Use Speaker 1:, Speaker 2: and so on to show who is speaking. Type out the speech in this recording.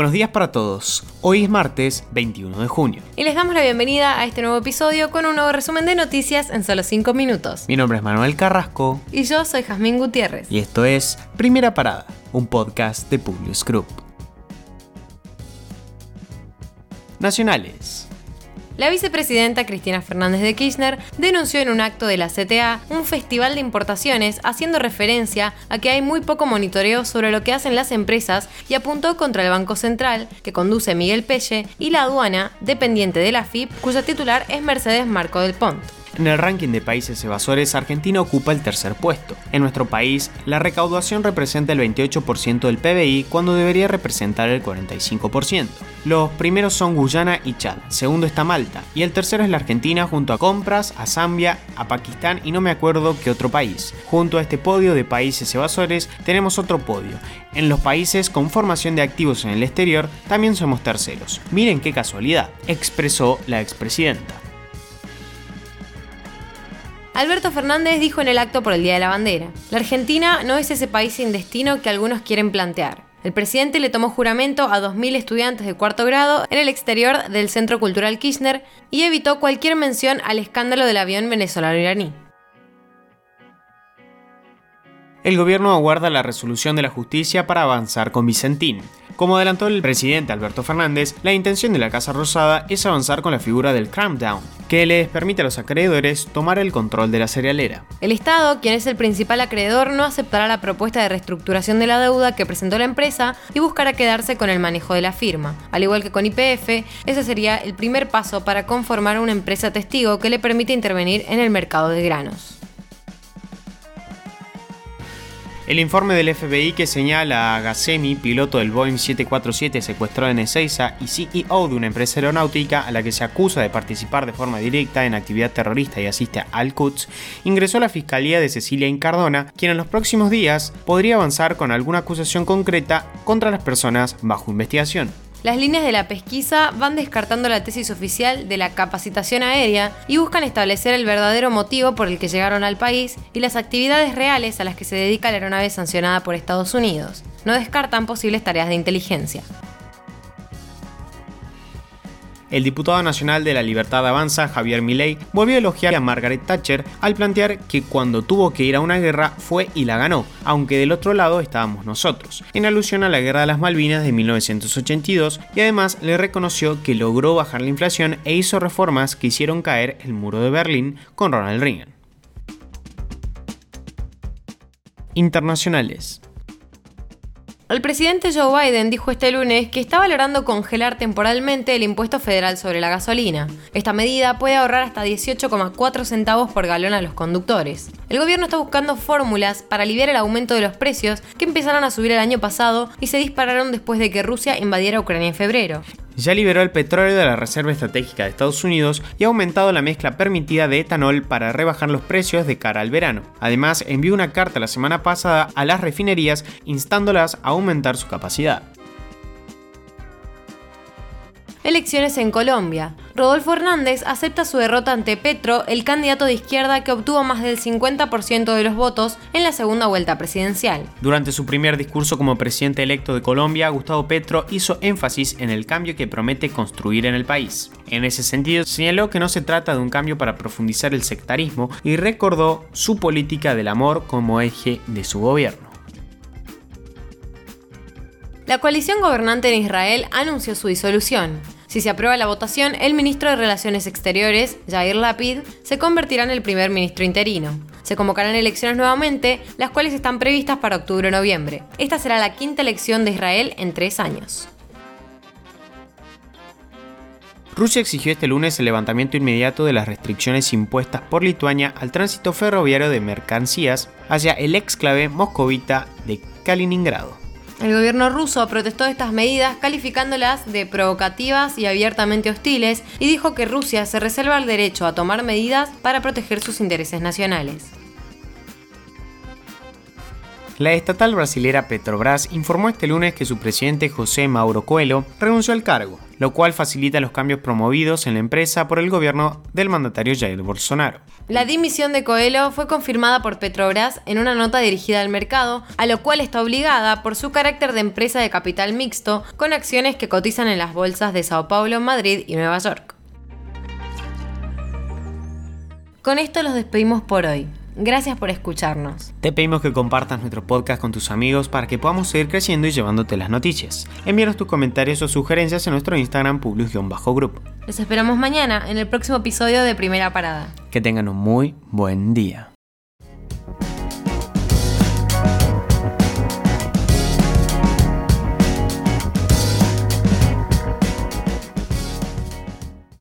Speaker 1: Buenos días para todos. Hoy es martes 21 de junio.
Speaker 2: Y les damos la bienvenida a este nuevo episodio con un nuevo resumen de noticias en solo 5 minutos.
Speaker 1: Mi nombre es Manuel Carrasco.
Speaker 2: Y yo soy Jazmín Gutiérrez.
Speaker 1: Y esto es Primera Parada, un podcast de Publius Group. Nacionales.
Speaker 2: La vicepresidenta Cristina Fernández de Kirchner denunció en un acto de la CTA un festival de importaciones haciendo referencia a que hay muy poco monitoreo sobre lo que hacen las empresas y apuntó contra el Banco Central, que conduce Miguel Pelle, y la aduana, dependiente de la FIP, cuya titular es Mercedes Marco del Pont.
Speaker 1: En el ranking de países evasores, Argentina ocupa el tercer puesto. En nuestro país, la recaudación representa el 28% del PBI cuando debería representar el 45%. Los primeros son Guyana y Chad, segundo está Malta, y el tercero es la Argentina junto a Compras, a Zambia, a Pakistán y no me acuerdo qué otro país. Junto a este podio de países evasores tenemos otro podio. En los países con formación de activos en el exterior también somos terceros. Miren qué casualidad, expresó la expresidenta.
Speaker 2: Alberto Fernández dijo en el acto por el Día de la Bandera, la Argentina no es ese país sin destino que algunos quieren plantear. El presidente le tomó juramento a 2.000 estudiantes de cuarto grado en el exterior del Centro Cultural Kirchner y evitó cualquier mención al escándalo del avión venezolano-iraní.
Speaker 1: El gobierno aguarda la resolución de la justicia para avanzar con Vicentín. Como adelantó el presidente Alberto Fernández, la intención de la Casa Rosada es avanzar con la figura del down, que les permite a los acreedores tomar el control de la cerealera.
Speaker 2: El Estado, quien es el principal acreedor, no aceptará la propuesta de reestructuración de la deuda que presentó la empresa y buscará quedarse con el manejo de la firma. Al igual que con IPF, ese sería el primer paso para conformar una empresa testigo que le permite intervenir en el mercado de granos.
Speaker 1: El informe del FBI que señala a Ghassemi, piloto del Boeing 747 secuestrado en Ezeiza y CEO de una empresa aeronáutica a la que se acusa de participar de forma directa en actividad terrorista y asiste Al-Quds, ingresó a la Fiscalía de Cecilia Incardona, quien en los próximos días podría avanzar con alguna acusación concreta contra las personas bajo investigación.
Speaker 2: Las líneas de la pesquisa van descartando la tesis oficial de la capacitación aérea y buscan establecer el verdadero motivo por el que llegaron al país y las actividades reales a las que se dedica la aeronave sancionada por Estados Unidos. No descartan posibles tareas de inteligencia.
Speaker 1: El diputado nacional de la Libertad Avanza, Javier Milei, volvió a elogiar a Margaret Thatcher al plantear que cuando tuvo que ir a una guerra fue y la ganó, aunque del otro lado estábamos nosotros, en alusión a la Guerra de las Malvinas de 1982 y además le reconoció que logró bajar la inflación e hizo reformas que hicieron caer el muro de Berlín con Ronald Reagan. Internacionales.
Speaker 2: El presidente Joe Biden dijo este lunes que está valorando congelar temporalmente el impuesto federal sobre la gasolina. Esta medida puede ahorrar hasta 18,4 centavos por galón a los conductores. El gobierno está buscando fórmulas para aliviar el aumento de los precios que empezaron a subir el año pasado y se dispararon después de que Rusia invadiera Ucrania en febrero
Speaker 1: ya liberó el petróleo de la Reserva Estratégica de Estados Unidos y ha aumentado la mezcla permitida de etanol para rebajar los precios de cara al verano. Además, envió una carta la semana pasada a las refinerías instándolas a aumentar su capacidad.
Speaker 2: Elecciones en Colombia. Rodolfo Hernández acepta su derrota ante Petro, el candidato de izquierda que obtuvo más del 50% de los votos en la segunda vuelta presidencial.
Speaker 1: Durante su primer discurso como presidente electo de Colombia, Gustavo Petro hizo énfasis en el cambio que promete construir en el país. En ese sentido, señaló que no se trata de un cambio para profundizar el sectarismo y recordó su política del amor como eje de su gobierno.
Speaker 2: La coalición gobernante en Israel anunció su disolución. Si se aprueba la votación, el ministro de Relaciones Exteriores, Jair Lapid, se convertirá en el primer ministro interino. Se convocarán elecciones nuevamente, las cuales están previstas para octubre o noviembre. Esta será la quinta elección de Israel en tres años.
Speaker 1: Rusia exigió este lunes el levantamiento inmediato de las restricciones impuestas por Lituania al tránsito ferroviario de mercancías hacia el exclave moscovita de Kaliningrado.
Speaker 2: El gobierno ruso protestó estas medidas calificándolas de provocativas y abiertamente hostiles y dijo que Rusia se reserva el derecho a tomar medidas para proteger sus intereses nacionales.
Speaker 1: La estatal brasilera Petrobras informó este lunes que su presidente José Mauro Coelho renunció al cargo lo cual facilita los cambios promovidos en la empresa por el gobierno del mandatario Jair Bolsonaro.
Speaker 2: La dimisión de Coelho fue confirmada por Petrobras en una nota dirigida al mercado, a lo cual está obligada por su carácter de empresa de capital mixto, con acciones que cotizan en las bolsas de Sao Paulo, Madrid y Nueva York. Con esto los despedimos por hoy. Gracias por escucharnos.
Speaker 1: Te pedimos que compartas nuestro podcast con tus amigos para que podamos seguir creciendo y llevándote las noticias. Envíanos tus comentarios o sugerencias en nuestro Instagram publius-group.
Speaker 2: Los esperamos mañana en el próximo episodio de Primera Parada.
Speaker 1: Que tengan un muy buen día.